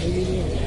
Hallelujah.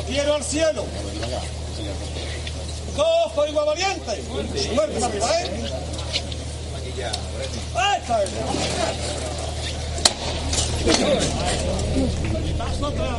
Lo quiero al cielo. ¡Cojo igual valiente! Muerte arriba, ¿eh? ¡Ahí está! Paso atrás.